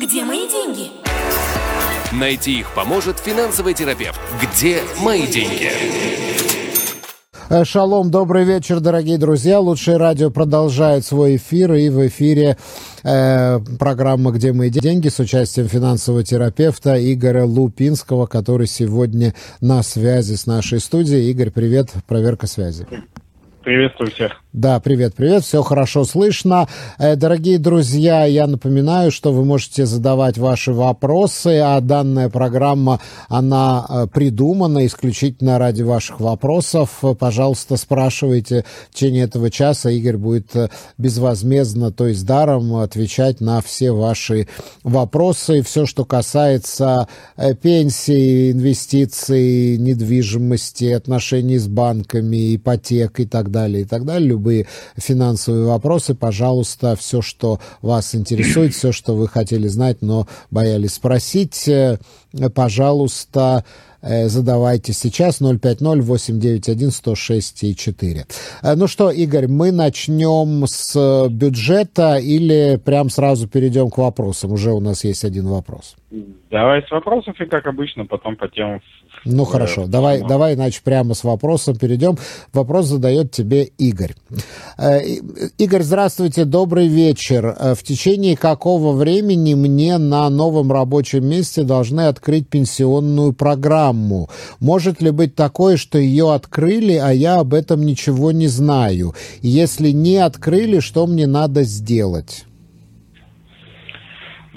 Где мои деньги? Найти их поможет финансовый терапевт. Где мои деньги? Э, Шалом, добрый вечер, дорогие друзья. Лучшее радио продолжает свой эфир, и в эфире э, программа «Где мои деньги» с участием финансового терапевта Игоря Лупинского, который сегодня на связи с нашей студией. Игорь, привет, проверка связи. Приветствую всех. Да, привет, привет, все хорошо слышно. Э, дорогие друзья, я напоминаю, что вы можете задавать ваши вопросы, а данная программа, она э, придумана исключительно ради ваших вопросов. Пожалуйста, спрашивайте в течение этого часа. Игорь будет э, безвозмездно, то есть даром, отвечать на все ваши вопросы. Все, что касается пенсии, инвестиций, недвижимости, отношений с банками, ипотек и так далее, и так далее любые финансовые вопросы, пожалуйста, все, что вас интересует, все, что вы хотели знать, но боялись спросить, э, пожалуйста, задавайте сейчас 050-891-106-4. Э, ну что, Игорь, мы начнем с бюджета или прям сразу перейдем к вопросам? Уже у нас есть один вопрос. Давай с вопросов и, как обычно, потом по темам ну хорошо, давай, давай, иначе прямо с вопросом перейдем. Вопрос задает тебе Игорь. Э, Игорь, здравствуйте, добрый вечер. Э, в течение какого времени мне на новом рабочем месте должны открыть пенсионную программу? Может ли быть такое, что ее открыли, а я об этом ничего не знаю? Если не открыли, что мне надо сделать?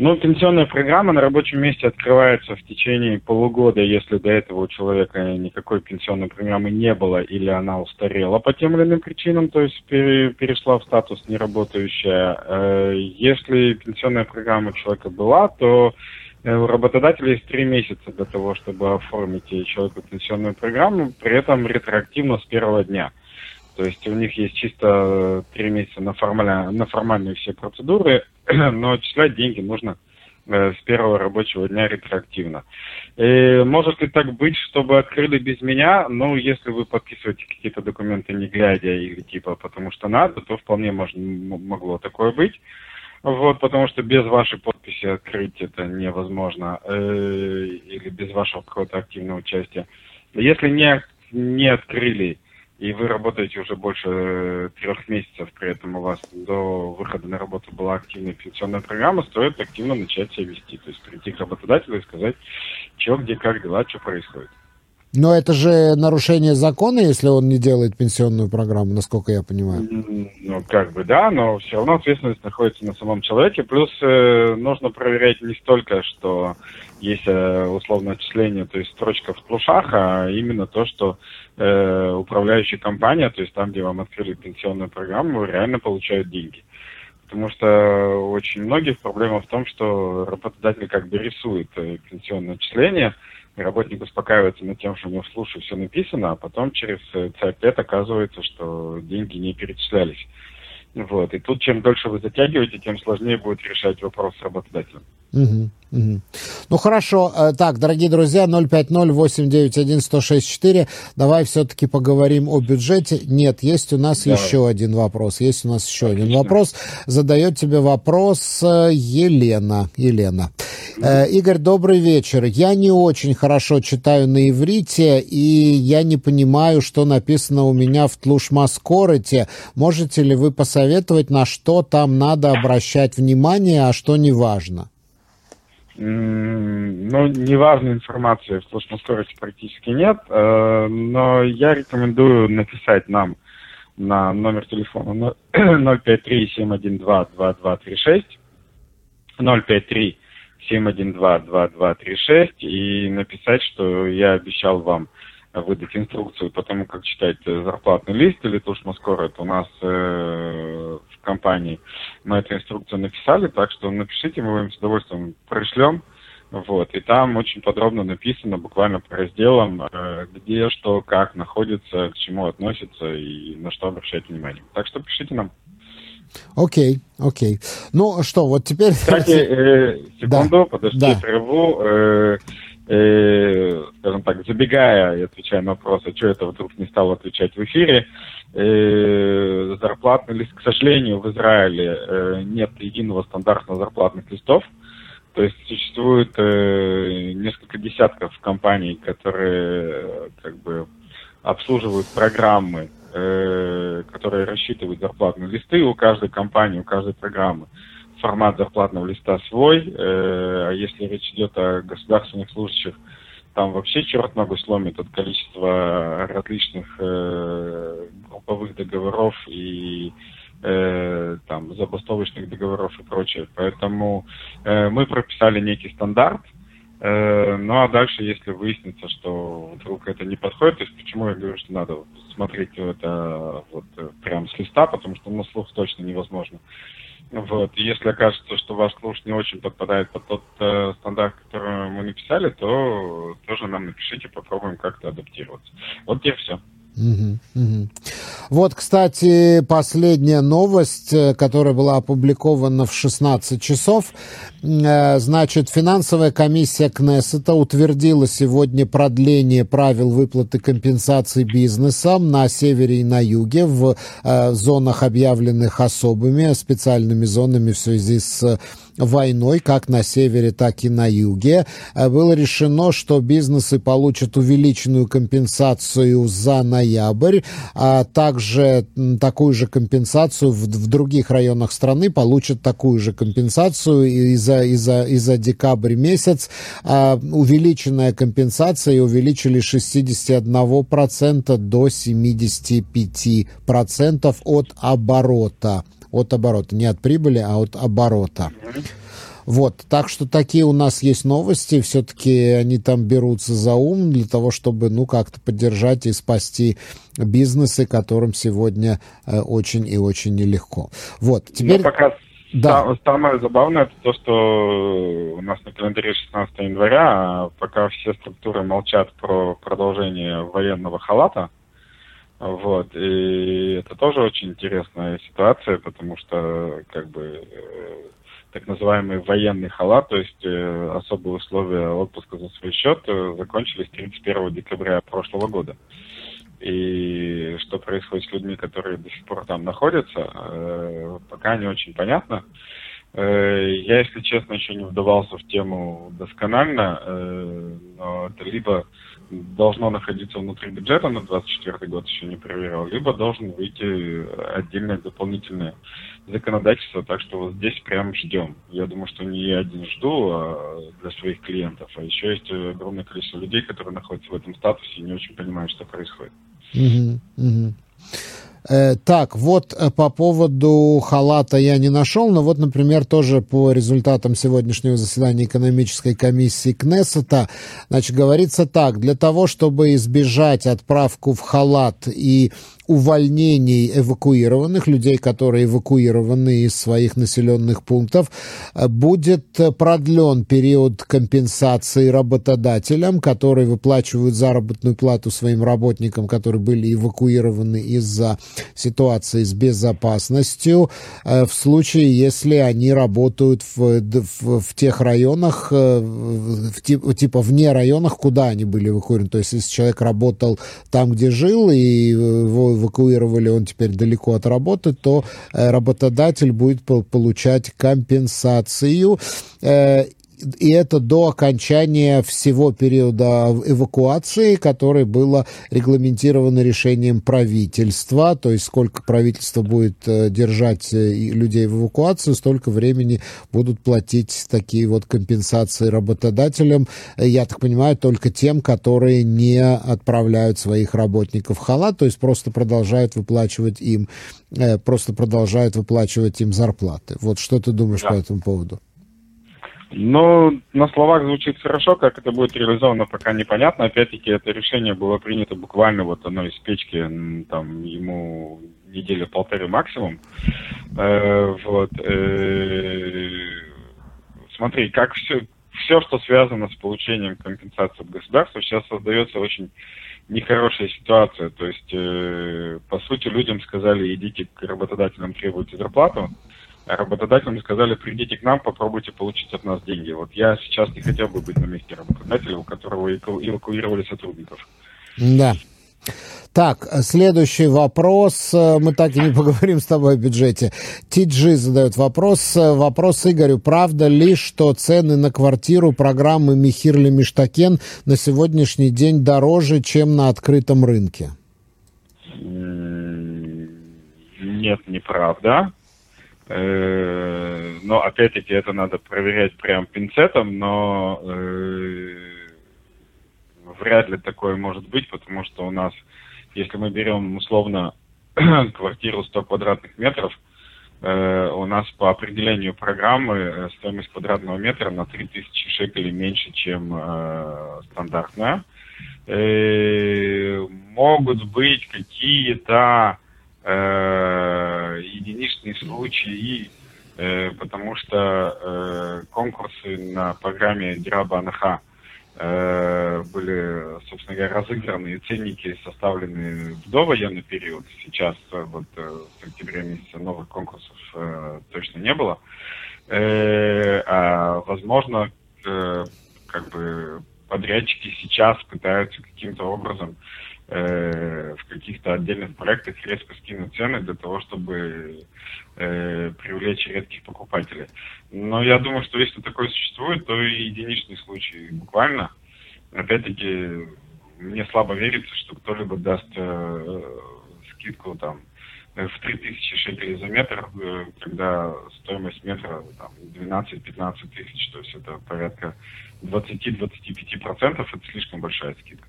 Ну, пенсионная программа на рабочем месте открывается в течение полугода, если до этого у человека никакой пенсионной программы не было или она устарела по тем или иным причинам, то есть перешла в статус неработающая. Э, если пенсионная программа у человека была, то у работодателя есть три месяца для того, чтобы оформить человеку пенсионную программу, при этом ретроактивно с первого дня. То есть у них есть чисто три месяца на, формально, на формальные все процедуры, но отчислять деньги нужно э, с первого рабочего дня ретроактивно. И может ли так быть, чтобы открыли без меня? Ну, если вы подписываете какие-то документы не глядя или типа потому что надо, то вполне можно, могло такое быть. Вот, потому что без вашей подписи открыть это невозможно, э, или без вашего какого-то активного участия. Если не, не открыли, и вы работаете уже больше э, трех месяцев, при этом у вас до выхода на работу была активная пенсионная программа, стоит активно начать себя вести. То есть прийти к работодателю и сказать, что, где, как дела, что происходит. Но это же нарушение закона, если он не делает пенсионную программу, насколько я понимаю. Ну, как бы да, но все равно ответственность находится на самом человеке. Плюс э, нужно проверять не столько, что есть э, условное отчисление, то есть строчка в плюшах, а именно то, что э, управляющая компания, то есть там, где вам открыли пенсионную программу, реально получают деньги. Потому что очень многих проблема в том, что работодатель как бы рисует э, пенсионное отчисление, работник успокаивается над тем, что у него в слушае все написано, а потом через э, цепь лет оказывается, что деньги не перечислялись. Вот. И тут чем дольше вы затягиваете, тем сложнее будет решать вопрос с работодателем. Угу, угу. Ну хорошо, э, так, дорогие друзья, 050-891-1064, давай все-таки поговорим о бюджете. Нет, есть у нас Давай. еще один вопрос, есть у нас еще Отлично. один вопрос. Задает тебе вопрос э, Елена. Елена. Э, Игорь, добрый вечер. Я не очень хорошо читаю на иврите, и я не понимаю, что написано у меня в Тлушмаскороте. Можете ли вы посоветовать, на что там надо обращать внимание, а что не важно? Ну, неважной информации в скорости практически нет, э, но я рекомендую написать нам на номер телефона 053-712-2236, 053-712-2236 и написать, что я обещал вам выдать инструкцию по тому, как читать зарплатный лист или тушь Москора. Это у нас э, компании. Мы эту инструкцию написали, так что напишите, мы вам с удовольствием пришлем. Вот, и там очень подробно написано, буквально по разделам, э, где, что, как находится, к чему относится и на что обращать внимание. Так что пишите нам. Окей, окей. Ну что, вот теперь... Кстати, э, секунду, да, подожди, да. прерву. Э, э, скажем так, забегая и отвечая на вопрос, а что это вдруг не стал отвечать в эфире, э, зарплатный лист, к сожалению, в Израиле э, нет единого стандартного зарплатных листов, То есть существует э, несколько десятков компаний, которые как бы обслуживают программы, э, которые рассчитывают зарплатные листы у каждой компании, у каждой программы. Формат зарплатного листа свой. А если речь идет о государственных служащих, там вообще черт ногу сломит от количества различных э, групповых договоров и э, там забастовочных договоров и прочее. Поэтому э, мы прописали некий стандарт, ну а дальше, если выяснится, что вдруг это не подходит, то есть почему я говорю, что надо смотреть это вот прям с листа, потому что на слух точно невозможно. Вот. Если окажется, что ваш слуш не очень подпадает под тот э, стандарт, который мы написали, то тоже нам напишите, попробуем как-то адаптироваться. Вот и все. Угу, угу. Вот, кстати, последняя новость, э, которая была опубликована в 16 часов. Э, значит, финансовая комиссия Кнессета утвердила сегодня продление правил выплаты компенсаций бизнесам на севере и на юге в э, зонах, объявленных особыми, специальными зонами в связи с войной, как на севере, так и на юге. Э, было решено, что бизнесы получат увеличенную компенсацию за ноябрь, а также такую же компенсацию в, в других районах страны получат такую же компенсацию и за, и за, и за декабрь месяц. А увеличенная компенсация увеличили с 61% до 75% от оборота от оборота. Не от прибыли, а от оборота. Вот, так что такие у нас есть новости. Все-таки они там берутся за ум для того, чтобы, ну, как-то поддержать и спасти бизнесы, которым сегодня э, очень и очень нелегко. Вот, теперь... Но пока да. Самое забавное это то, что у нас на календаре 16 января, а пока все структуры молчат про продолжение военного халата, вот, и это тоже очень интересная ситуация, потому что, как бы, э, так называемый военный халат, то есть э, особые условия отпуска за свой счет, э, закончились 31 декабря прошлого года. И что происходит с людьми, которые до сих пор там находятся, э, пока не очень понятно. Э, я, если честно, еще не вдавался в тему досконально, э, но это либо должно находиться внутри бюджета на 24 год, еще не проверял, либо должен выйти отдельное дополнительное законодательство, так что вот здесь прям ждем. Я думаю, что не я один жду а для своих клиентов, а еще есть огромное количество людей, которые находятся в этом статусе и не очень понимают, что происходит. Угу, угу. Э, так, вот э, по поводу халата я не нашел, но вот, например, тоже по результатам сегодняшнего заседания экономической комиссии Кнессета, значит, говорится так, для того, чтобы избежать отправку в халат и увольнений эвакуированных, людей, которые эвакуированы из своих населенных пунктов, э, будет продлен период компенсации работодателям, которые выплачивают заработную плату своим работникам, которые были эвакуированы из-за ситуации с безопасностью, э, в случае, если они работают в, в, в тех районах, э, в, типа вне районах, куда они были эвакуированы. То есть, если человек работал там, где жил, и его эвакуировали, он теперь далеко от работы, то э, работодатель будет получать компенсацию. Э, и это до окончания всего периода эвакуации, которое было регламентировано решением правительства, то есть сколько правительство будет э, держать э, людей в эвакуацию, столько времени будут платить такие вот компенсации работодателям, я так понимаю, только тем, которые не отправляют своих работников в халат, то есть просто продолжают выплачивать им, э, просто продолжают выплачивать им зарплаты. Вот что ты думаешь да. по этому поводу? Ну, на словах звучит хорошо, как это будет реализовано, пока непонятно. Опять-таки, это решение было принято буквально вот оно из печки, там, ему неделя полторы максимум. Э, вот. Э, смотри, как все, все, что связано с получением компенсации от государства, сейчас создается очень нехорошая ситуация. То есть, э, по сути, людям сказали, идите к работодателям, требуйте зарплату, работодателям сказали, придите к нам, попробуйте получить от нас деньги. Вот я сейчас не хотел бы быть на месте работодателя, у которого эвакуировали сотрудников. Да. Так, следующий вопрос. Мы так и не поговорим с тобой о бюджете. Тиджи задает вопрос. Вопрос Игорю. Правда ли, что цены на квартиру программы Михирли Миштакен на сегодняшний день дороже, чем на открытом рынке? Нет, неправда. Э, но опять-таки это надо проверять прям пинцетом, но э, вряд ли такое может быть, потому что у нас если мы берем условно квартиру 100 квадратных метров, э, у нас по определению программы стоимость квадратного метра на 3000 шекелей меньше, чем э, стандартная. Э, могут быть какие-то единичные случаи, э, потому что э, конкурсы на программе Дираба Анаха Э, были, собственно говоря, разыграны и ценники составлены в довоенный период. Сейчас, э, вот э, в октябре месяце, новых конкурсов точно не было. А, возможно, как бы подрядчики сейчас пытаются каким-то образом в каких-то отдельных проектах резко скинуть цены для того, чтобы э, привлечь редких покупателей. Но я думаю, что если такое существует, то и единичный случай буквально. Опять-таки, мне слабо верится, что кто-либо даст э, скидку там в 3000 шекелей за метр, э, когда стоимость метра там, 12-15 тысяч, то есть это порядка 20-25%, это слишком большая скидка.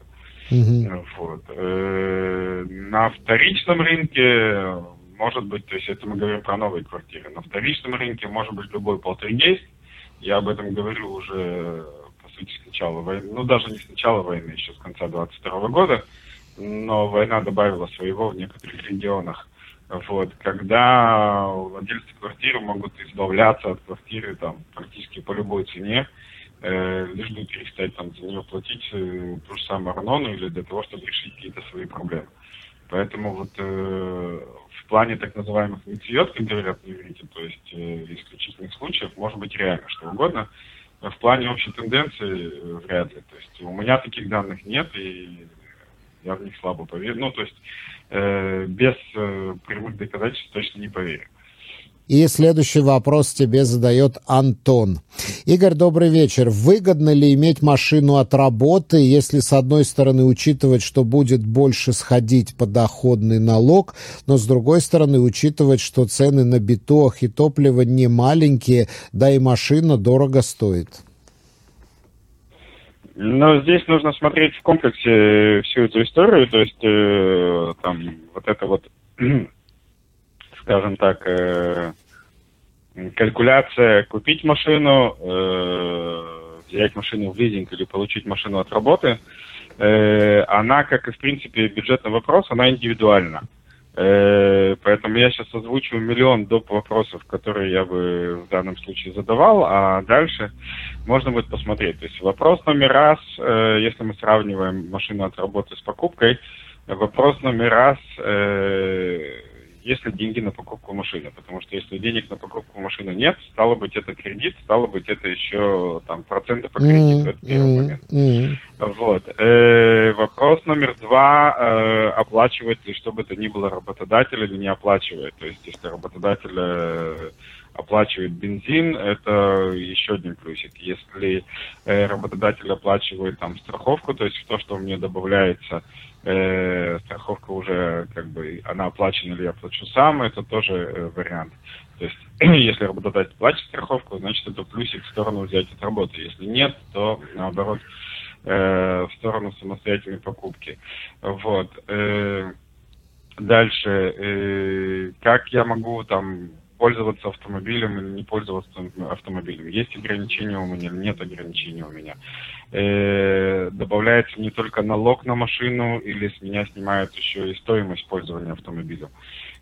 Mm-hmm. Вот. Э, на вторичном рынке может быть, то есть это мы говорим про новые квартиры. На вторичном рынке может быть любой полтергейст. Я об этом говорю уже, по сути, с начала войны. Ну, даже не с начала войны, еще с конца 22 года. Но война добавила своего в некоторых регионах. Вот, когда владельцы квартиры могут избавляться от квартиры там практически по любой цене, лишь бы перестать там за нее платить э, ту же самую арнону или для того, чтобы решить какие-то свои проблемы. Поэтому вот э, в плане так называемых митцвет, как говорят на иврите, то есть э, исключительных случаев, может быть реально что угодно. Но в плане общей тенденции э, вряд ли. То есть у меня таких данных нет, и я в них слабо поверю. Ну, то есть э, без э, прямых доказательств точно не поверю. И следующий вопрос тебе задает Антон. Игорь, добрый вечер. Выгодно ли иметь машину от работы, если с одной стороны учитывать, что будет больше сходить подоходный налог, но с другой стороны учитывать, что цены на битох и топливо не маленькие, да и машина дорого стоит? Но здесь нужно смотреть в комплексе всю эту историю, то есть э, там вот это вот скажем так, э, калькуляция купить машину, э, взять машину в лизинг или получить машину от работы, э, она, как и в принципе бюджетный вопрос, она индивидуальна. Э, поэтому я сейчас озвучу миллион доп. вопросов, которые я бы в данном случае задавал, а дальше можно будет посмотреть. То есть вопрос номер раз, э, если мы сравниваем машину от работы с покупкой, вопрос номер раз, э, есть ли деньги на покупку машины. Потому что если денег на покупку машины нет, стало быть, это кредит, стало быть, это еще там проценты по кредиту. Mm-hmm. Это первый момент. Mm-hmm. Вот. Э, вопрос номер два. Э, оплачивает ли что бы то ни было работодатель или не оплачивает. То есть, если работодатель э, оплачивает бензин, это еще один плюсик. Если э, работодатель оплачивает там страховку, то есть то, что мне добавляется э, страховка уже как бы она оплачена или я плачу сам, это тоже э, вариант. То есть, если работодатель платит страховку, значит это плюсик в сторону взять от работы. Если нет, то наоборот э, в сторону самостоятельной покупки. Вот. Э, дальше, э, как я могу там пользоваться автомобилем или не пользоваться автомобилем. Есть ограничения у меня, нет ограничений у меня. Э, добавляется не только налог на машину, или с меня снимают еще и стоимость пользования автомобилем.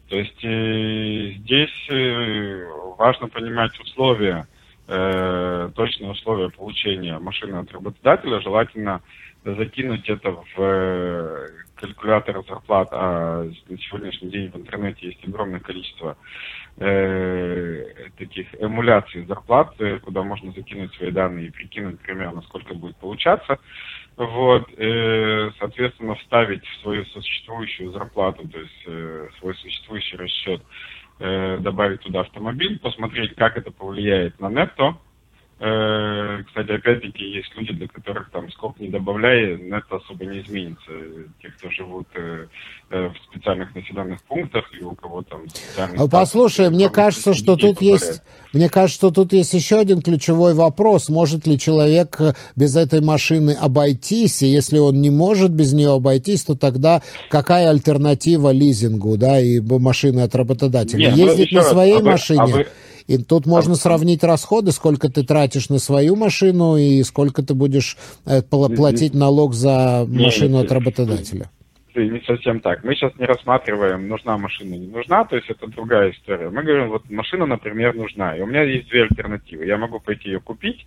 То есть э, здесь э, важно понимать условия э, точные условия получения машины от работодателя, желательно закинуть это в э, калькулятор зарплат, а на сегодняшний день в интернете есть огромное количество э, таких эмуляций зарплат, э, куда можно закинуть свои данные и прикинуть примерно, сколько будет получаться. Вот, э, соответственно, вставить в свою существующую зарплату, то есть э, свой существующий расчет, э, добавить туда автомобиль, посмотреть, как это повлияет на нетто, кстати, опять-таки, есть люди, для которых там сколько не добавляя, это особо не изменится. Те, кто живут э, э, в специальных населенных пунктах и у кого там специальные... А послушай, мне кажется, что тут есть... Мне кажется, что тут есть еще один ключевой вопрос. Может ли человек без этой машины обойтись? И если он не может без нее обойтись, то тогда какая альтернатива лизингу, да, и машины от работодателя? Нет, ну, Ездить на своей раз, а вы, машине... А вы и тут можно сравнить расходы, сколько ты тратишь на свою машину и сколько ты будешь э, платить налог за машину от работодателя. Не совсем так. Мы сейчас не рассматриваем, нужна машина, не нужна, то есть это другая история. Мы говорим, вот машина, например, нужна, и у меня есть две альтернативы. Я могу пойти ее купить,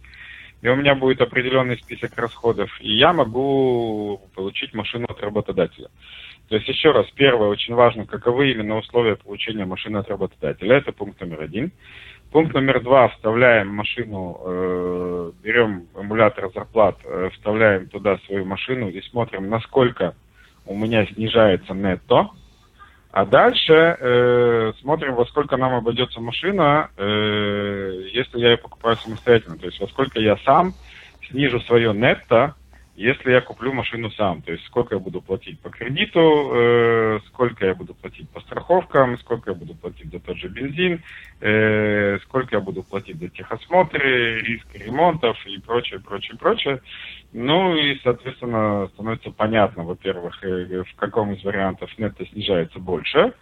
и у меня будет определенный список расходов, и я могу получить машину от работодателя. То есть, еще раз, первое, очень важно, каковы именно условия получения машины от работодателя. Это пункт номер один. Пункт номер два. Вставляем машину, э, берем эмулятор зарплат, э, вставляем туда свою машину и смотрим, насколько у меня снижается нетто. А дальше э, смотрим, во сколько нам обойдется машина, э, если я ее покупаю самостоятельно. То есть, во сколько я сам снижу свое нетто если я куплю машину сам, то есть сколько я буду платить по кредиту, э, сколько я буду платить по страховкам, сколько я буду платить за тот же бензин, э, сколько я буду платить за техосмотры, риск ремонтов и прочее, прочее, прочее. Ну и, соответственно, становится понятно, во-первых, э, в каком из вариантов нетто снижается больше.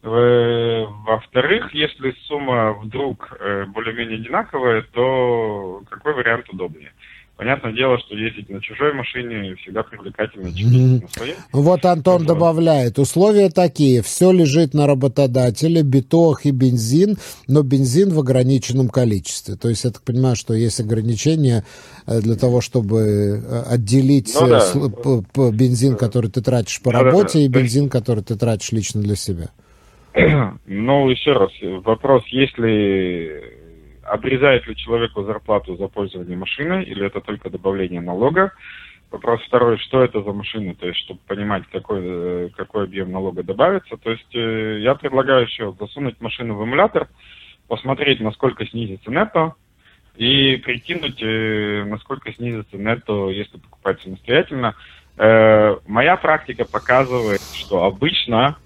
Во-вторых, если сумма вдруг э, более-менее одинаковая, то какой вариант удобнее? Понятное дело, что ездить на чужой машине всегда привлекательно, чем ездить на своей. Вот Антон вот. добавляет, условия такие, все лежит на работодателе, биток и бензин, но бензин в ограниченном количестве. То есть я так понимаю, что есть ограничения э, для того, чтобы э, отделить ну, э, да. бензин, который ты тратишь по да, работе, да, да. и бензин, который ты тратишь лично для себя. Ну, еще раз, вопрос, если обрезает ли человеку зарплату за пользование машиной, или это только добавление налога. Вопрос второй, что это за машина, то есть, чтобы понимать, какой, э, какой объем налога добавится. То есть, э, я предлагаю еще засунуть машину в эмулятор, посмотреть, насколько снизится нетто, и прикинуть, э, насколько снизится нетто, если покупать самостоятельно. Моя практика показывает, что обычно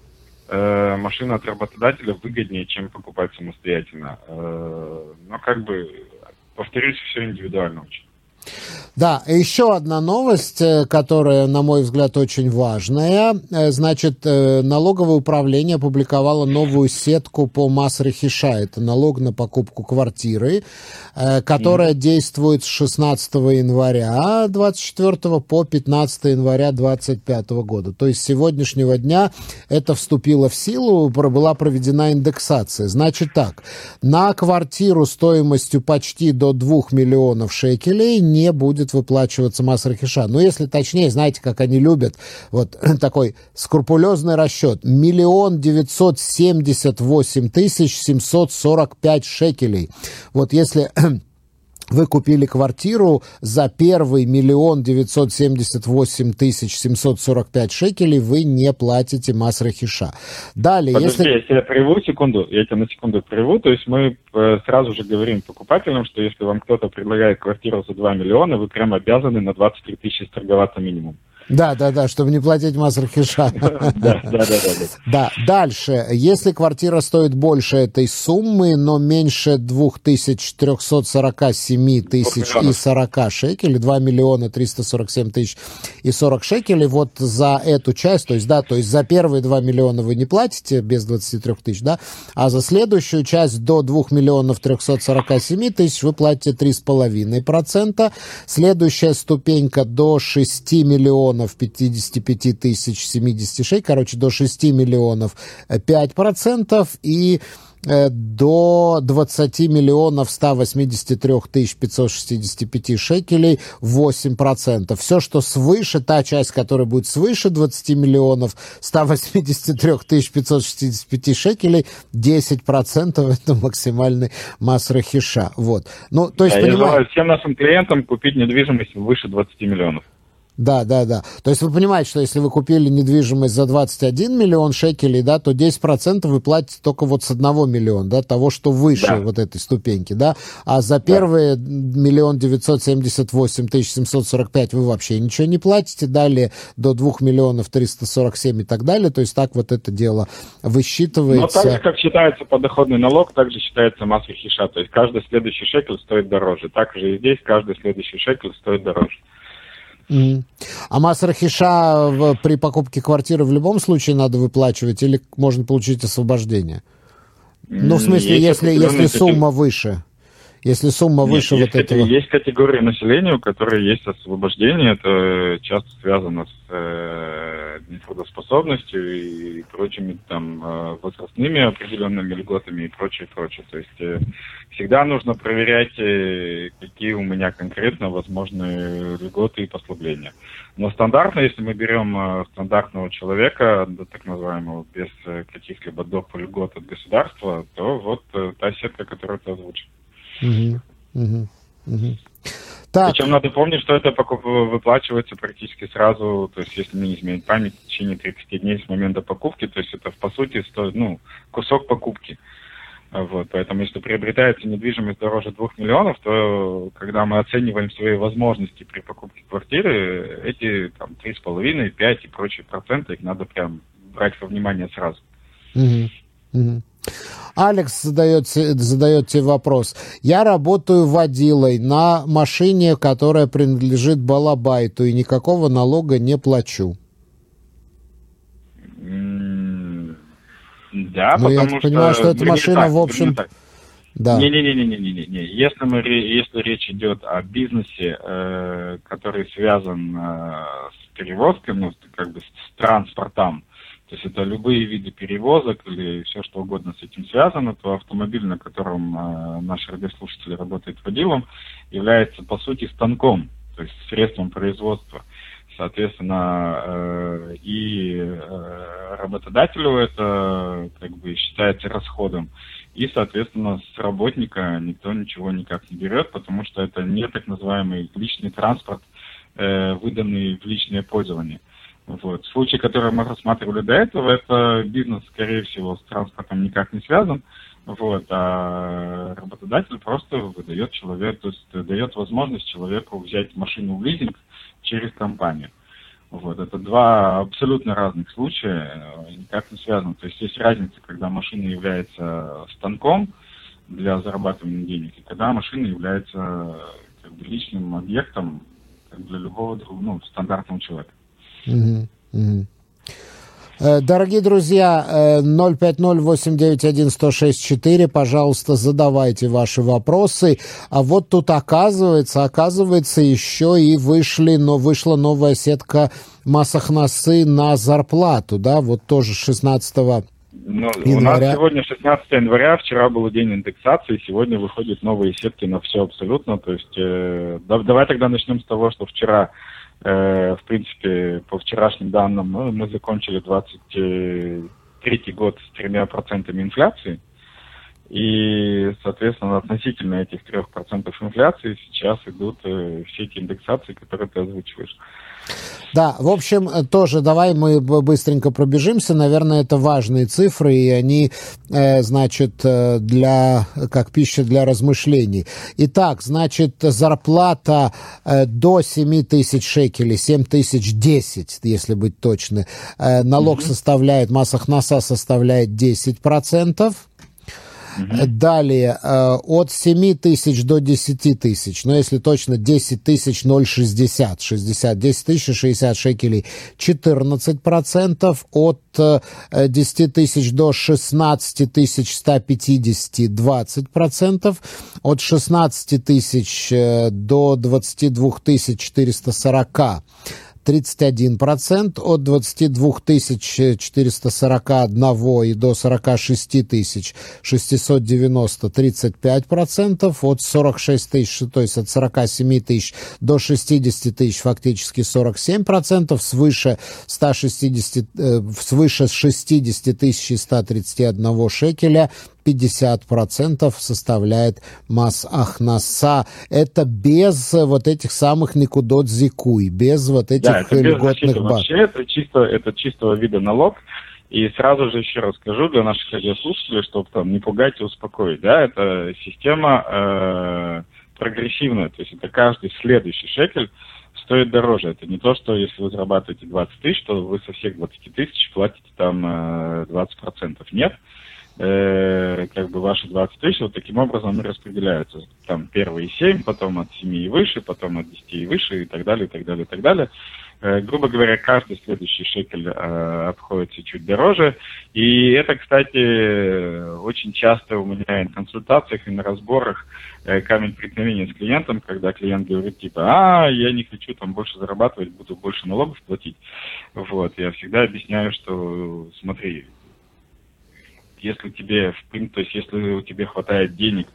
э, машина от работодателя выгоднее, чем покупать самостоятельно. Э, но как бы, повторюсь, все индивидуально очень. Да, еще одна новость, э, которая, на мой взгляд, очень важная. Э, значит, э, налоговое управление опубликовало новую сетку по Масрахиша. Это налог на покупку квартиры, которая mm. действует с 16 января 24 по 15 января 25 года. То есть с сегодняшнего дня это вступило в силу, была проведена индексация. Значит так, на квартиру стоимостью почти до 2 миллионов шекелей не будет выплачиваться Масрахиша. Но если точнее, знаете, как они любят, вот такой скрупулезный расчет. Миллион девятьсот семьдесят восемь тысяч семьсот сорок пять шекелей. Вот если вы купили квартиру за первый миллион девятьсот семьдесят восемь тысяч семьсот сорок пять шекелей, вы не платите масрахиша. Далее, Подожди, если... я тебя прерву секунду, я тебя на секунду прерву, то есть мы э, сразу же говорим покупателям, что если вам кто-то предлагает квартиру за 2 миллиона, вы прям обязаны на 23 тысячи торговаться минимум. Да, да, да, чтобы не платить Масрахиша. Да, да, да, да. Да, дальше. Если квартира стоит больше этой суммы, но меньше 2347 тысяч и 40 шекелей, 2 миллиона 347 тысяч и 40 шекелей, вот за эту часть, то есть, да, то есть за первые 2 миллиона вы не платите без 23 тысяч, да, а за следующую часть до 2 миллионов 347 тысяч вы платите 3,5%. Следующая ступенька до 6 миллионов миллионов 55 тысяч 76, короче, до 6 миллионов 5 процентов, и э, до 20 миллионов 183 тысяч 565 шекелей 8%. Все, что свыше, та часть, которая будет свыше 20 миллионов 183 тысяч 565 шекелей, 10% это максимальный масс рахиша. Вот. Ну, то есть, да, понимаю... Я желаю всем нашим клиентам купить недвижимость выше 20 миллионов. Да, да, да. То есть вы понимаете, что если вы купили недвижимость за 21 миллион шекелей, да, то 10% вы платите только вот с одного миллиона, да, того, что выше да. вот этой ступеньки, да. А за первые миллион девятьсот семьдесят восемь тысяч семьсот сорок пять вы вообще ничего не платите, далее до двух миллионов триста сорок семь и так далее. То есть так вот это дело высчитывается. Но так же, как считается подоходный налог, также считается масса хиша. То есть каждый следующий шекель стоит дороже. Так же и здесь каждый следующий шекель стоит дороже. Mm. А Масрахиша при покупке квартиры в любом случае надо выплачивать или можно получить освобождение? Ну, в смысле, есть если, если сумма выше. Если сумма Нет, выше есть вот этого... Есть категории населения, у которых есть освобождение. Это часто связано с э, нетрудоспособностью и прочими там э, возрастными определенными льготами и прочее, прочее. То есть э, всегда нужно проверять, э, какие у меня конкретно возможные льготы и послабления. Но стандартно, если мы берем э, стандартного человека, да, так называемого, без э, каких-либо доп. льгот от государства, то вот э, та сетка, которую ты озвучил. Угу, угу, угу. Так. Причем надо помнить, что это выплачивается практически сразу, то есть если не изменить память, в течение 30 дней с момента покупки, то есть это по сути стоит, ну, кусок покупки. Вот, поэтому если приобретается недвижимость дороже 2 миллионов, то когда мы оцениваем свои возможности при покупке квартиры, эти там 3,5, 5 и прочие проценты, их надо прям брать во внимание сразу. Угу. Угу. Алекс задает, задает тебе вопрос. Я работаю водилой на машине, которая принадлежит Балабайту, и никакого налога не плачу. Да, Но ну, потому я что... понимаю, что эта машина, так, в общем... Да. Не-не-не-не-не-не. Если, мы, если речь идет о бизнесе, э, который связан э, с перевозкой, ну, как бы с транспортом, то есть это любые виды перевозок или все что угодно с этим связано, то автомобиль, на котором э, наш радиослушатель работает водилом, является по сути станком, то есть средством производства. Соответственно, э, и э, работодателю это как бы считается расходом, и, соответственно, с работника никто ничего никак не берет, потому что это не так называемый личный транспорт, э, выданный в личное пользование. Вот. Случай, который мы рассматривали до этого, это бизнес, скорее всего, с транспортом никак не связан. Вот, а работодатель просто выдает человеку, то есть дает возможность человеку взять машину в лизинг через компанию. Вот, это два абсолютно разных случая, никак не связаны. То есть есть разница, когда машина является станком для зарабатывания денег, и когда машина является как бы, личным объектом как для любого ну, стандартного человека. Угу, угу. Дорогие друзья, 050-891-1064, э, пожалуйста, задавайте ваши вопросы. А вот тут оказывается, оказывается, еще и вышли, но вышла новая сетка Масахнасы на зарплату, да, вот тоже 16 ну, января. У нас сегодня 16 января, вчера был день индексации, сегодня выходят новые сетки на все абсолютно. То есть э, давай тогда начнем с того, что вчера в принципе, по вчерашним данным, ну, мы закончили 23 год с тремя процентами инфляции. И, соответственно, относительно этих 3% инфляции сейчас идут э, все эти индексации, которые ты озвучиваешь. Да, в общем, тоже давай мы быстренько пробежимся. Наверное, это важные цифры, и они, э, значит, э, для, как пища для размышлений. Итак, значит, зарплата э, до 7 тысяч шекелей, 7 тысяч 10, если быть точны. Налог mm-hmm. составляет, масса хнаса составляет 10 процентов. Далее, э, от 7 тысяч до 10 тысяч, но если точно 10 тысяч 0,60, 60, 10 тысяч 60 шекелей 14 процентов, от 10 э, тысяч до 16 тысяч 150 20 процентов, от 16 тысяч э, до 22 тысяч 440 31%, от 22 441 и до 46 тысяч 690 35%, от 46 тысяч, то есть от 47 тысяч до 60 тысяч фактически 47%, свыше 160, э, свыше 60 тысяч 131 шекеля 50% составляет масс Ахнаса. Это без вот этих самых никудот зикуй, без вот этих да, это льготных баз. Вообще это чисто, это чистого вида налог. И сразу же еще расскажу для наших радиослушателей, чтобы там не пугать и успокоить. Да, это система э, прогрессивная, то есть это каждый следующий шекель стоит дороже. Это не то, что если вы зарабатываете 20 тысяч, то вы со всех 20 тысяч платите там э, 20%. Нет, э, как бы ваши 20 тысяч вот таким образом распределяются. Там первые 7, потом от 7 и выше, потом от 10 и выше и так далее, и так далее, и так далее. Э, грубо говоря, каждый следующий шекель э, обходится чуть дороже. И это, кстати, очень часто у меня и на консультациях, и на разборах э, камень преткновения с клиентом, когда клиент говорит, типа, а, я не хочу там больше зарабатывать, буду больше налогов платить. Вот, я всегда объясняю, что, смотри, если тебе, то есть если у тебя хватает денег,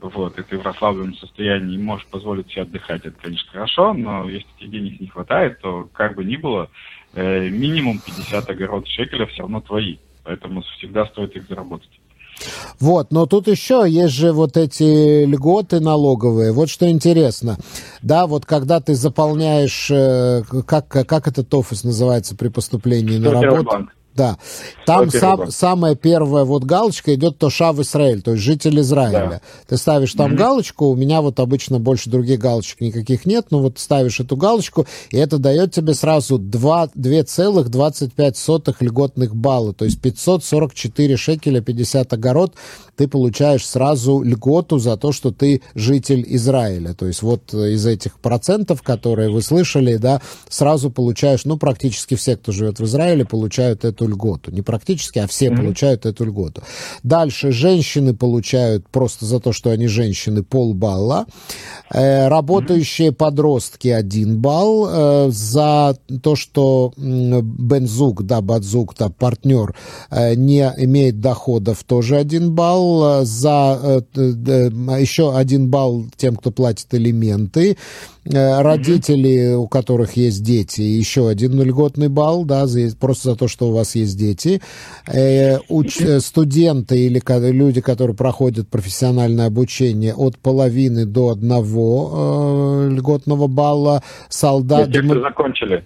вот, и ты в расслабленном состоянии и можешь позволить себе отдыхать, это, конечно, хорошо, но если тебе денег не хватает, то как бы ни было, э, минимум 50 огород шекеля все равно твои, поэтому всегда стоит их заработать. Вот, но тут еще есть же вот эти льготы налоговые. Вот что интересно. Да, вот когда ты заполняешь, э, как, как этот офис называется при поступлении на работу? Да. Там сам, самая первая вот галочка идет Тоша в Израиль, то есть житель Израиля. Да. Ты ставишь там mm-hmm. галочку, у меня вот обычно больше других галочек никаких нет, но вот ставишь эту галочку, и это дает тебе сразу 2,25 льготных балла, то есть 544 шекеля 50 огород ты получаешь сразу льготу за то, что ты житель Израиля. То есть вот из этих процентов, которые вы слышали, да, сразу получаешь, ну, практически все, кто живет в Израиле, получают эту льготу. Не практически, а все mm-hmm. получают эту льготу. Дальше женщины получают просто за то, что они женщины, полбалла. Э, работающие mm-hmm. подростки один балл. Э, за то, что бензук, да, бадзук, да, партнер э, не имеет доходов, тоже один балл балл за э, еще один балл тем, кто платит элементы. Э, родители, у которых есть дети, еще один льготный балл, да, за, просто за то, что у вас есть дети. Э, уч, э, студенты или люди, которые проходят профессиональное обучение, от половины до одного э, льготного балла. Солдаты... Те, кто закончили.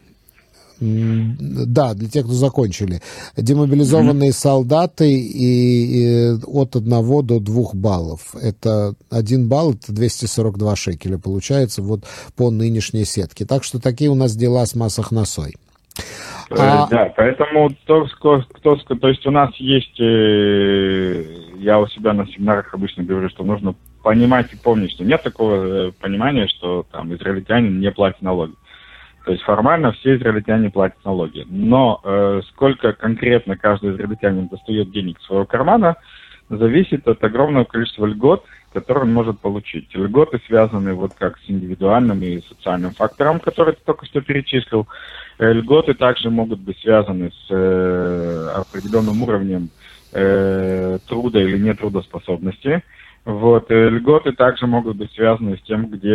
Да, для тех, кто закончили. Демобилизованные mm-hmm. солдаты и, и от 1 до 2 баллов. Это 1 балл, это 242 шекеля получается вот по нынешней сетке. Так что такие у нас дела с Масахнасой. Э, а... Да, поэтому то, кто, кто, то есть у нас есть, э, я у себя на семинарах обычно говорю, что нужно понимать и помнить, что нет такого э, понимания, что там израильтянин не платит налоги. То есть формально все израильтяне платят налоги. Но э, сколько конкретно каждый израильтянин достает денег из своего кармана, зависит от огромного количества льгот, которые он может получить. Льготы связаны вот как с индивидуальным и социальным фактором, который ты только что перечислил. Э, льготы также могут быть связаны с э, определенным уровнем э, труда или нетрудоспособности. Вот, и льготы также могут быть связаны с тем, где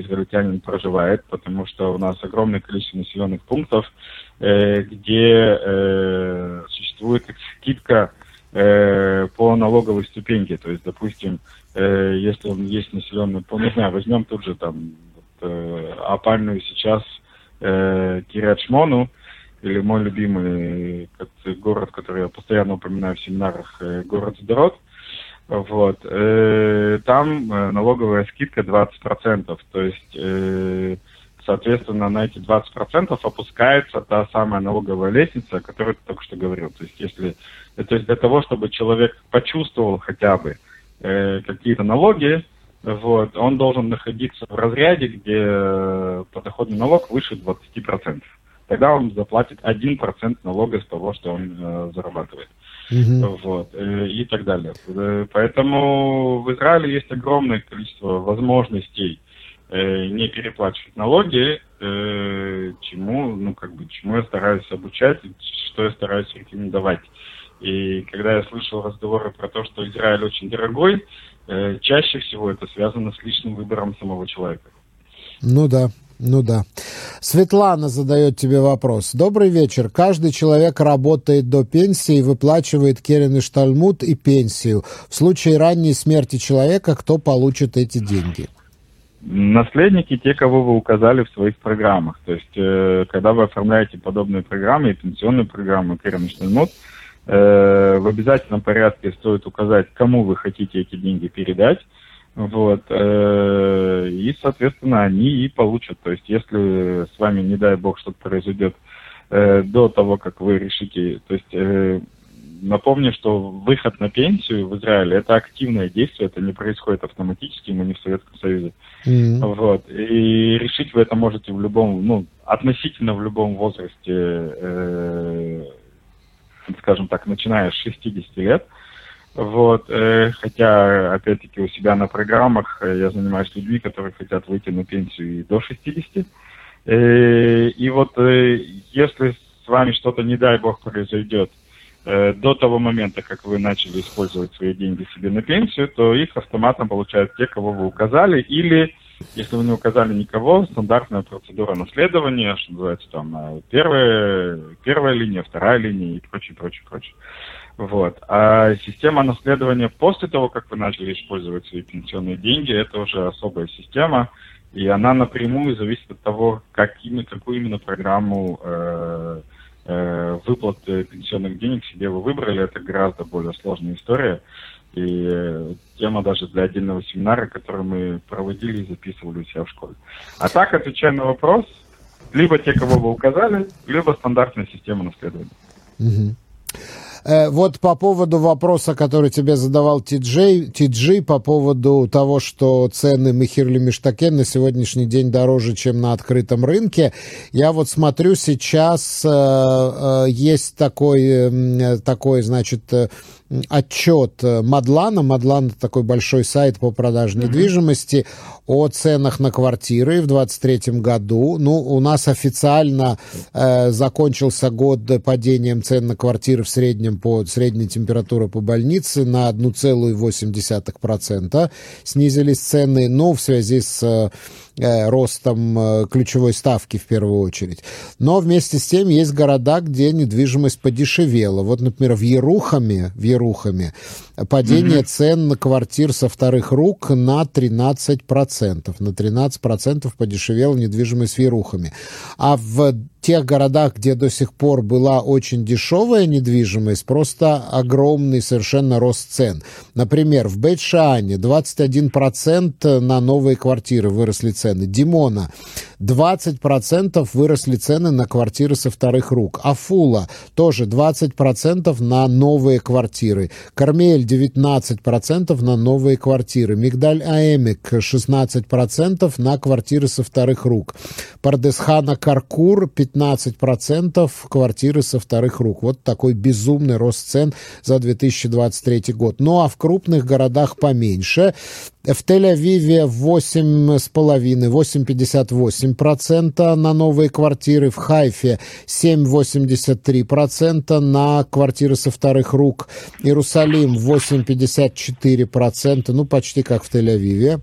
израильтянин проживает, потому что у нас огромное количество населенных пунктов, э, где э, существует скидка э, по налоговой ступеньке. То есть, допустим, э, если он есть населенный пункт, не знаю, возьмем тут же там вот, э, опальную сейчас э, Кириат-Шмону, или мой любимый город, который я постоянно упоминаю в семинарах, э, город Сдород, вот. Э, там э, налоговая скидка 20%. То есть, э, соответственно, на эти 20% опускается та самая налоговая лестница, о которой ты только что говорил. То есть, если, то есть для того, чтобы человек почувствовал хотя бы какие-то налоги, вот, он должен находиться в разряде, где подоходный налог выше 20%. Тогда он заплатит 1% налога с того, что он зарабатывает угу. вот, э, и так далее. Э, поэтому в Израиле есть огромное количество возможностей э, не переплачивать налоги, чему, ну, как бы, чему я стараюсь обучать, что я стараюсь рекомендовать. И когда я слышал разговоры про то, что Израиль очень дорогой, чаще всего это связано с личным выбором самого человека. Ну да, ну да. Светлана задает тебе вопрос. Добрый вечер. Каждый человек работает до пенсии и выплачивает Керен и Штальмут и пенсию. В случае ранней смерти человека кто получит эти деньги? Наследники те, кого вы указали в своих программах. То есть, э, когда вы оформляете подобные программы, и пенсионные программы Керен и Штальмут, э, в обязательном порядке стоит указать, кому вы хотите эти деньги передать. Вот. Э, и, соответственно, они и получат. То есть, если с вами, не дай бог, что-то произойдет э, до того, как вы решите... То есть, э, напомню, что выход на пенсию в Израиле – это активное действие, это не происходит автоматически, мы не в Советском Союзе. Mm-hmm. Вот. И решить вы это можете в любом, ну, относительно в любом возрасте, э, скажем так, начиная с 60 лет. Вот, э, хотя, опять-таки, у себя на программах э, я занимаюсь людьми, которые хотят выйти на пенсию и до 60. Э, и вот если с вами что-то, не дай бог, произойдет до того момента, как вы начали использовать свои деньги себе на пенсию, то их автоматом получают те, кого вы указали, или если вы не указали никого, стандартная процедура наследования, что называется там первая, первая линия, вторая линия и прочее, прочее, прочее. Вот. А система наследования после того, как вы начали использовать свои пенсионные деньги, это уже особая система, и она напрямую зависит от того, как именно, какую именно программу э, э, выплат пенсионных денег себе вы выбрали. Это гораздо более сложная история. И э, тема даже для отдельного семинара, который мы проводили и записывали у себя в школе. А так, отвечая на вопрос, либо те, кого вы указали, либо стандартная система наследования. Угу. Э, вот по поводу вопроса, который тебе задавал Ти-Джей, Ти-Джи, по поводу того, что цены Мехирли Миштакен на сегодняшний день дороже, чем на открытом рынке. Я вот смотрю, сейчас э, э, есть такой, такой, значит, отчет Мадлана. Мадлан – такой большой сайт по продаже mm-hmm. недвижимости о ценах на квартиры в 2023 году. Ну, у нас официально э, закончился год падением цен на квартиры в среднем по средней температуре по больнице на 1,8%. Снизились цены, но в связи с Э, ростом э, ключевой ставки в первую очередь. Но вместе с тем есть города, где недвижимость подешевела. Вот, например, в Ерухаме, в Ерухаме падение mm-hmm. цен на квартир со вторых рук на 13%. На 13% подешевела недвижимость в Ерухаме. А в тех городах, где до сих пор была очень дешевая недвижимость, просто огромный совершенно рост цен. Например, в Бейт-Шаане 21% на новые квартиры выросли цены. Димона 20% выросли цены на квартиры со вторых рук. Афула тоже 20% на новые квартиры. Кармель 19% на новые квартиры. Мигдаль Аэмик 16% на квартиры со вторых рук. Пардесхана Каркур 15% квартиры со вторых рук. Вот такой безумный рост цен за 2023 год. Ну а в крупных городах поменьше. В Тель-Авиве 8,5, 8,58% на новые квартиры. В Хайфе 7,83% на квартиры со вторых рук. Иерусалим 8,54%, ну почти как в Тель-Авиве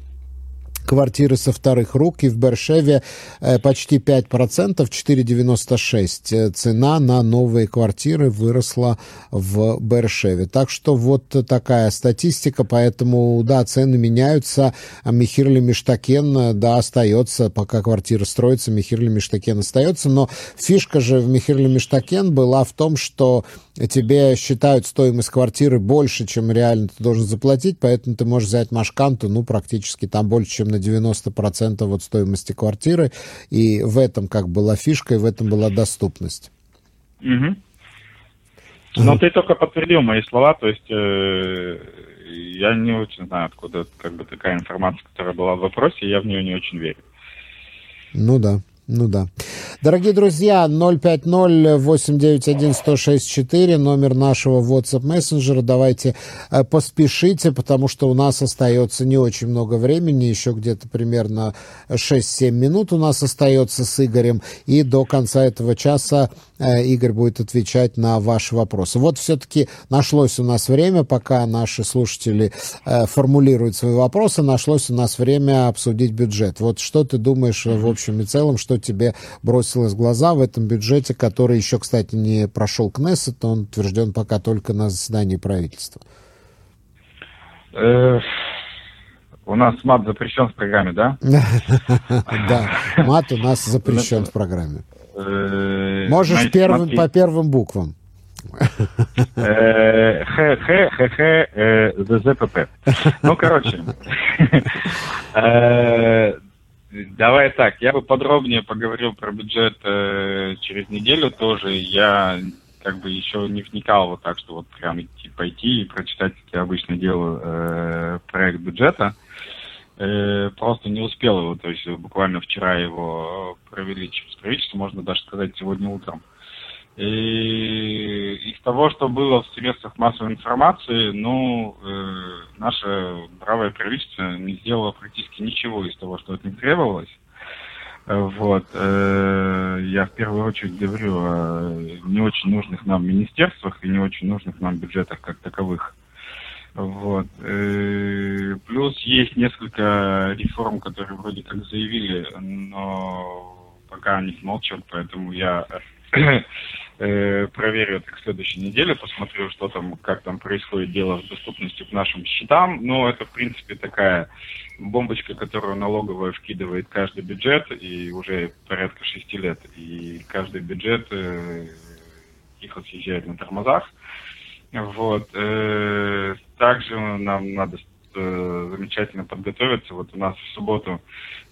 квартиры со вторых рук, и в Бершеве э, почти 5%, 4,96 э, цена на новые квартиры выросла в Бершеве. Так что вот такая статистика, поэтому, да, цены меняются, а Михирли Миштакен, э, да, остается, пока квартира строится, Михирли Миштакен остается, но фишка же в Михирли Миштакен была в том, что тебе считают стоимость квартиры больше, чем реально ты должен заплатить, поэтому ты можешь взять Машканту, ну, практически там больше, чем на 90% от стоимости квартиры, и в этом как была фишка, и в этом была доступность. Угу. Но ты только подтвердил мои слова, то есть э, я не очень знаю, откуда как бы такая информация, которая была в вопросе, я в нее не очень верю. Ну да. Ну да. Дорогие друзья, 050-891-1064, номер нашего WhatsApp мессенджера. Давайте э, поспешите, потому что у нас остается не очень много времени, еще где-то примерно 6-7 минут у нас остается с Игорем, и до конца этого часа Игорь будет отвечать на ваши вопросы. Вот все-таки нашлось у нас время, пока наши слушатели э, формулируют свои вопросы, нашлось у нас время обсудить бюджет. Вот что ты думаешь в общем и целом, что тебе бросилось в глаза в этом бюджете, который еще, кстати, не прошел Кнессет, он утвержден пока только на заседании правительства? Э, у нас мат запрещен в программе, да? Да, мат у нас запрещен в программе. Э, Можешь первым по первым буквам. Х, Х, Х, Х, ЗЗПП. Ну, короче. Давай так, я бы подробнее поговорил про бюджет э, через неделю тоже. Я как бы еще не вникал вот так, что вот прям идти, пойти и прочитать, как я обычно делаю, э, проект бюджета. Э, просто не успел его, то есть буквально вчера его провели через правительство, можно даже сказать, сегодня утром. И из того, что было в средствах массовой информации, ну, э, наше бравое правительство не сделало практически ничего из того, что от них требовалось. Вот. Э, я в первую очередь говорю о не очень нужных нам министерствах и не очень нужных нам бюджетах как таковых. Вот. Э, плюс есть несколько реформ, которые вроде как заявили, но пока о них молчат, поэтому я Э, проверю это к следующей неделе, посмотрю, что там, как там происходит дело с доступностью к нашим счетам. Но это, в принципе, такая бомбочка, которую налоговая вкидывает каждый бюджет, и уже порядка шести лет. И каждый бюджет э, тихо съезжает на тормозах. Вот. Э, также нам надо э, замечательно подготовиться. Вот у нас в субботу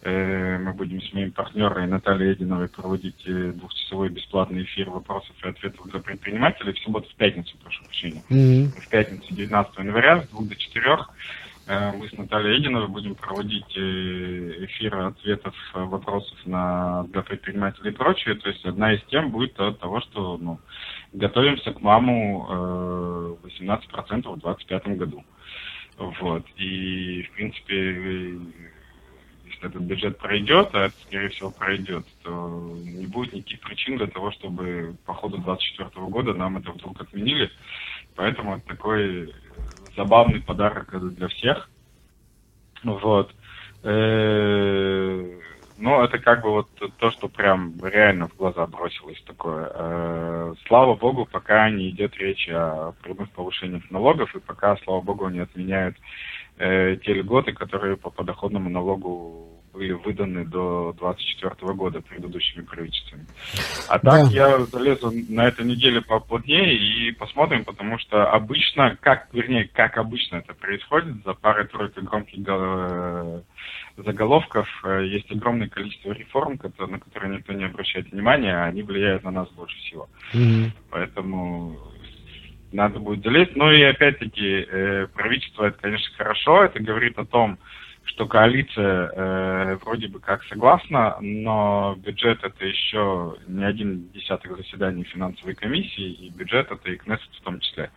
э, мы будем с моим партнером Натальей Единовой проводить двухчасовой бесплатный эфир вопросов и ответов для предпринимателей в субботу, в пятницу, прошу прощения. Mm-hmm. В пятницу, 19 января, с 2 до 4 э, мы с Натальей Единовой будем проводить эфир ответов, вопросов на, для предпринимателей и прочее. То есть одна из тем будет от того, что ну, готовимся к маму э, 18% в 2025 году. Вот. И, в принципе, если этот бюджет пройдет, а это, скорее всего, пройдет, то не будет никаких причин для того, чтобы по ходу 2024 года нам это вдруг отменили. Поэтому это такой забавный подарок для всех. Вот. Э, ну, это как бы вот то, что прям реально в глаза бросилось такое. Э, слава богу, пока не идет речь о прямых повышениях налогов, и пока, слава богу, не отменяют э, те льготы, которые по подоходному налогу были выданы до 24 года предыдущими правительствами. А так да. я залезу на этой неделе поплотнее и посмотрим, потому что обычно, как, вернее, как обычно это происходит, за парой-тройкой громких э, заголовков э, есть огромное количество реформ, на которые никто не обращает внимания, а они влияют на нас больше всего. Mm-hmm. Поэтому надо будет залезть. Ну и опять-таки, э, правительство это, конечно, хорошо, это говорит о том, что коалиция э, вроде бы как согласна, но бюджет это еще не один десяток заседаний финансовой комиссии, и бюджет это и Кнессет в том числе.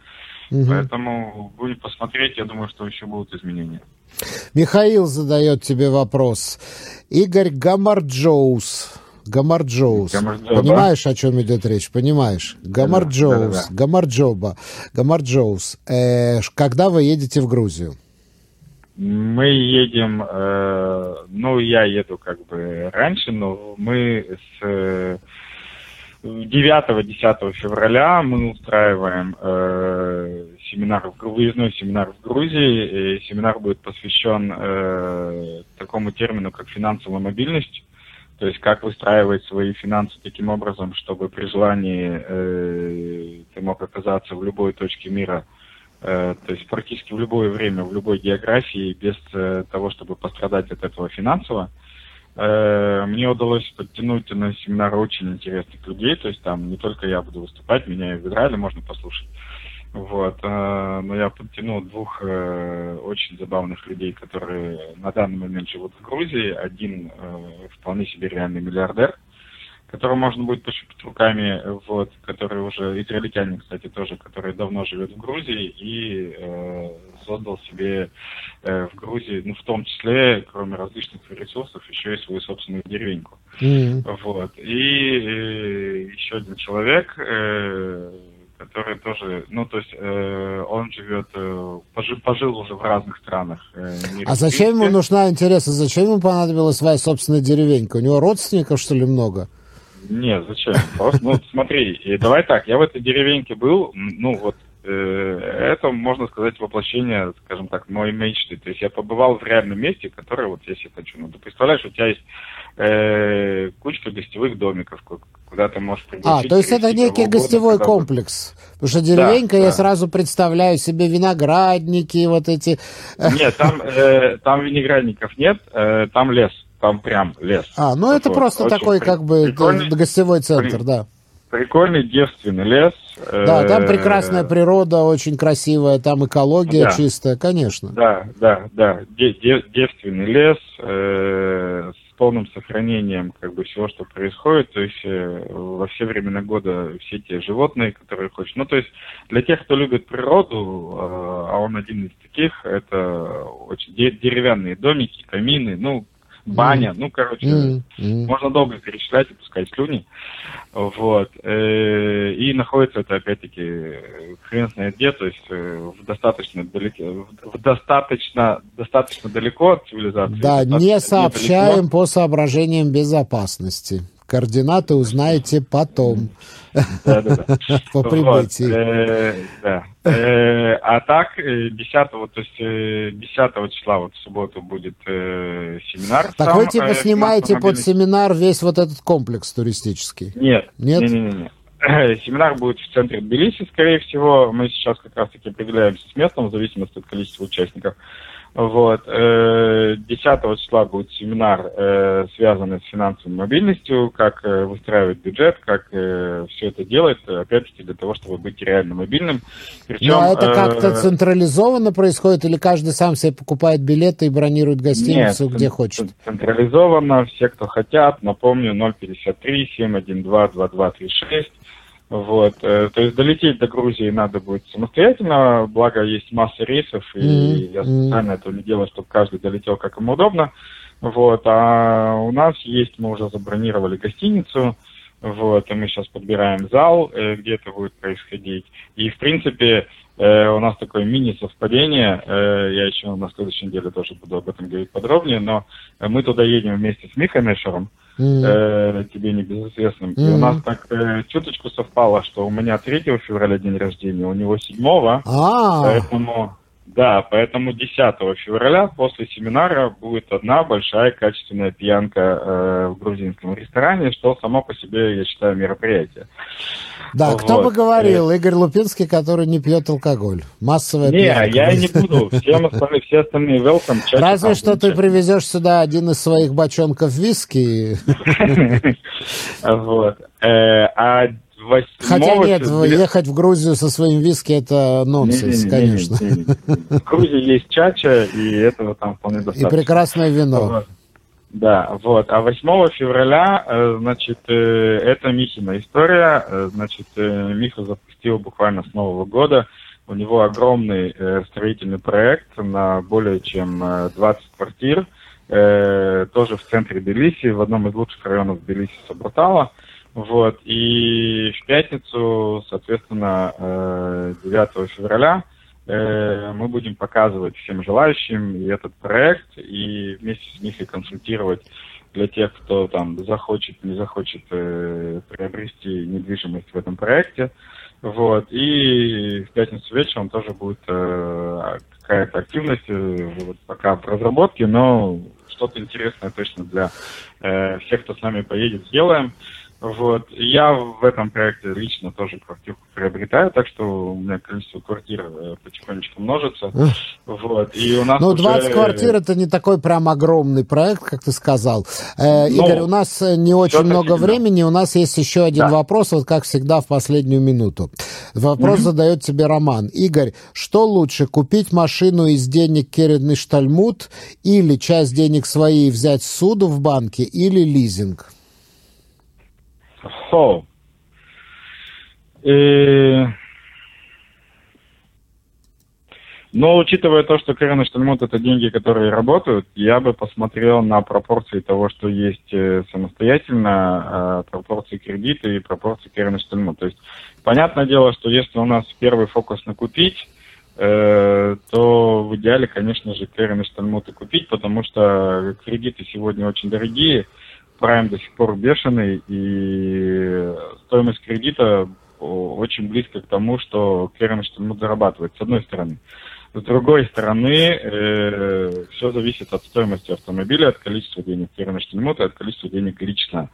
Угу. Поэтому будем посмотреть, я думаю, что еще будут изменения. Михаил задает тебе вопрос. Игорь Гамарджоус. Гамарджоус. Понимаешь, о чем идет речь? Понимаешь? Гамарджоус. Да, да, да. Гамарджоба. Гамарджоус. Э, когда вы едете в Грузию? Мы едем, э, ну, я еду как бы раньше, но мы с э, 9-10 февраля мы устраиваем э, семинар, выездной семинар в Грузии. И семинар будет посвящен э, такому термину, как финансовая мобильность. То есть как выстраивать свои финансы таким образом, чтобы при желании э, ты мог оказаться в любой точке мира – то есть практически в любое время, в любой географии, без э, того, чтобы пострадать от этого финансово. Э, мне удалось подтянуть на семинары очень интересных людей, то есть там не только я буду выступать, меня и в Израиле можно послушать. Вот, но я подтянул двух очень забавных людей, которые на данный момент живут в Грузии. Один вполне себе реальный миллиардер, который можно будет пощупать руками, вот, который уже израильтянин, кстати, тоже, который давно живет в Грузии и э, создал себе э, в Грузии, ну, в том числе, кроме различных ресурсов, еще и свою собственную деревеньку. Mm-hmm. Вот. И э, еще один человек, э, который тоже, ну, то есть э, он живет, э, пожил, пожил уже в разных странах. Э, а зачем ему нужна, интересно, зачем ему понадобилась своя собственная деревенька? У него родственников, что ли, много? Нет, зачем? Просто, ну, смотри, и давай так, я в этой деревеньке был, ну, вот, э, это, можно сказать, воплощение, скажем так, моей мечты. То есть я побывал в реальном месте, которое вот я себе хочу. Ну, ты представляешь, у тебя есть э, кучка гостевых домиков, куда ты можешь пригласить. А, то есть это некий гостевой комплекс. Потому что деревенька, да, я да. сразу представляю себе виноградники, вот эти... Нет, там, э, там виноградников нет, э, там лес там прям лес. А, ну это просто такой при... как бы гостевой центр, при... да. Прикольный девственный лес. Да, там э, прекрасная природа, очень красивая, там экология да. чистая, конечно. Да, да, да. Девственный лес э, с полным сохранением как бы всего, что происходит. То есть э, во все времена года все те животные, которые хочешь. Ну, то есть для тех, кто любит природу, а он один из таких, это очень деревянные домики, камины, ну, баня, mm. ну, короче, mm. Mm. можно долго перечислять и пускать слюни, вот, э, и находится это, опять-таки, хрен знает где, то есть э, в достаточно далеко, в достаточно, достаточно далеко от цивилизации. Да, не сообщаем недалеко. по соображениям безопасности. Координаты узнаете потом. По прибытии. Э, да. Э, а так, 10 то есть 10 числа, вот в субботу будет семинар. Так вы типа снимаете под семинар весь вот этот комплекс туристический? Нет. Нет? Нет, Семинар будет в центре Тбилиси, скорее всего. Мы сейчас как раз-таки определяемся с местом в зависимости от количества участников. Вот. 10 э, числа будет семинар, э, связанный с финансовой мобильностью, как э, выстраивать бюджет, как все это делать, опять-таки для того, чтобы быть реально мобильным. Причем, Но это как-то централизованно происходит или каждый сам себе покупает билеты и бронирует гостиницу, Нет, где хочет? централизованно, все, кто хотят, напомню, 053 712 2236 вот, э, то есть долететь до Грузии надо будет самостоятельно, благо есть масса рейсов, и mm-hmm. я специально не делаю, чтобы каждый долетел как ему удобно. Вот, а у нас есть, мы уже забронировали гостиницу, вот, и мы сейчас подбираем зал, э, где это будет происходить. И, в принципе, э, у нас такое мини-совпадение, я еще на следующей неделе тоже буду об этом говорить подробнее, но мы туда едем вместе с Михой Мешером, mm. э, тебе небезызвестным. Mm. И у нас так э, чуточку совпало, что у меня 3 февраля день рождения, у него 7 -го, ah. поэтому да, поэтому 10 февраля после семинара будет одна большая качественная пьянка э, в грузинском ресторане, что само по себе, я считаю, мероприятие. Да, вот. кто бы говорил, Игорь Лупинский, который не пьет алкоголь. Массовая не, пьянка. Не, я не буду. Всем остальные, все остальные велкам. Разве что ты привезешь сюда один из своих бочонков виски. Вот. Э, а 28 Хотя нет, февраля... ехать в Грузию со своим виски это нонсенс, не, не, не, конечно. Не, не, не. В Грузии есть чача, и этого там вполне достаточно. И прекрасное вино. Да, вот. А 8 февраля, э, значит, э, это Михина история. Э, значит, Миха запустил буквально с Нового года. У него огромный строительный проект на более чем 20 квартир. Тоже в центре Тбилиси, в одном из лучших районов Тбилиси Сабратала. Вот. И в пятницу, соответственно, 9 февраля Э, мы будем показывать всем желающим этот проект и вместе с Михой консультировать для тех, кто там захочет, не захочет э, приобрести недвижимость в этом проекте. Вот. И в пятницу вечером тоже будет э, какая-то активность, э, вот, пока в разработке, но что-то интересное точно для э, всех, кто с нами поедет, сделаем. Вот. Я в этом проекте лично тоже квартирку приобретаю, так что у меня количество квартир э, потихонечку множится. Вот. И у нас ну, 20 уже... квартир это не такой прям огромный проект, как ты сказал. Э, ну, Игорь, у нас э, не очень много времени, у нас есть еще один да. вопрос, вот как всегда в последнюю минуту. Вопрос mm-hmm. задает тебе Роман. Игорь, что лучше, купить машину из денег Кередный Штальмут или часть денег свои взять суду в банке или лизинг? So. И... Но учитывая то, что Крен и Штальмут это деньги, которые работают, я бы посмотрел на пропорции того, что есть э, самостоятельно, э, пропорции кредита и пропорции Крен и Штальмут. То есть, понятное дело, что если у нас первый фокус на купить, э, то в идеале, конечно же, Штальмут и купить, потому что кредиты сегодня очень дорогие, прайм до сих пор бешеный, и стоимость кредита очень близко к тому, что Керен Штальмут зарабатывает, с одной стороны. С другой стороны, э, все зависит от стоимости автомобиля, от количества денег Керена Штальмута, от количества денег лично.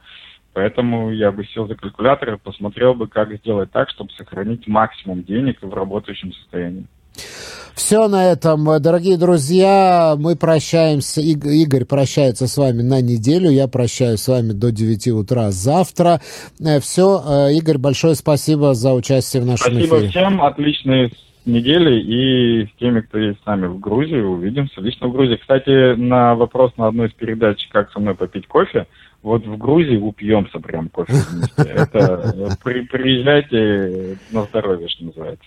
Поэтому я бы сел за калькулятор и посмотрел бы, как сделать так, чтобы сохранить максимум денег в работающем состоянии. Все на этом, дорогие друзья, мы прощаемся. Игорь прощается с вами на неделю, я прощаюсь с вами до 9 утра завтра. Э, Все, э, Игорь, большое спасибо за участие в нашем спасибо эфире. Спасибо всем, отличной недели и с теми, кто есть с нами в Грузии, увидимся лично в Грузии. Кстати, на вопрос на одной из передач, как со мной попить кофе, вот в Грузии упьемся прям кофе вместе. Это э, приезжайте на здоровье, что называется.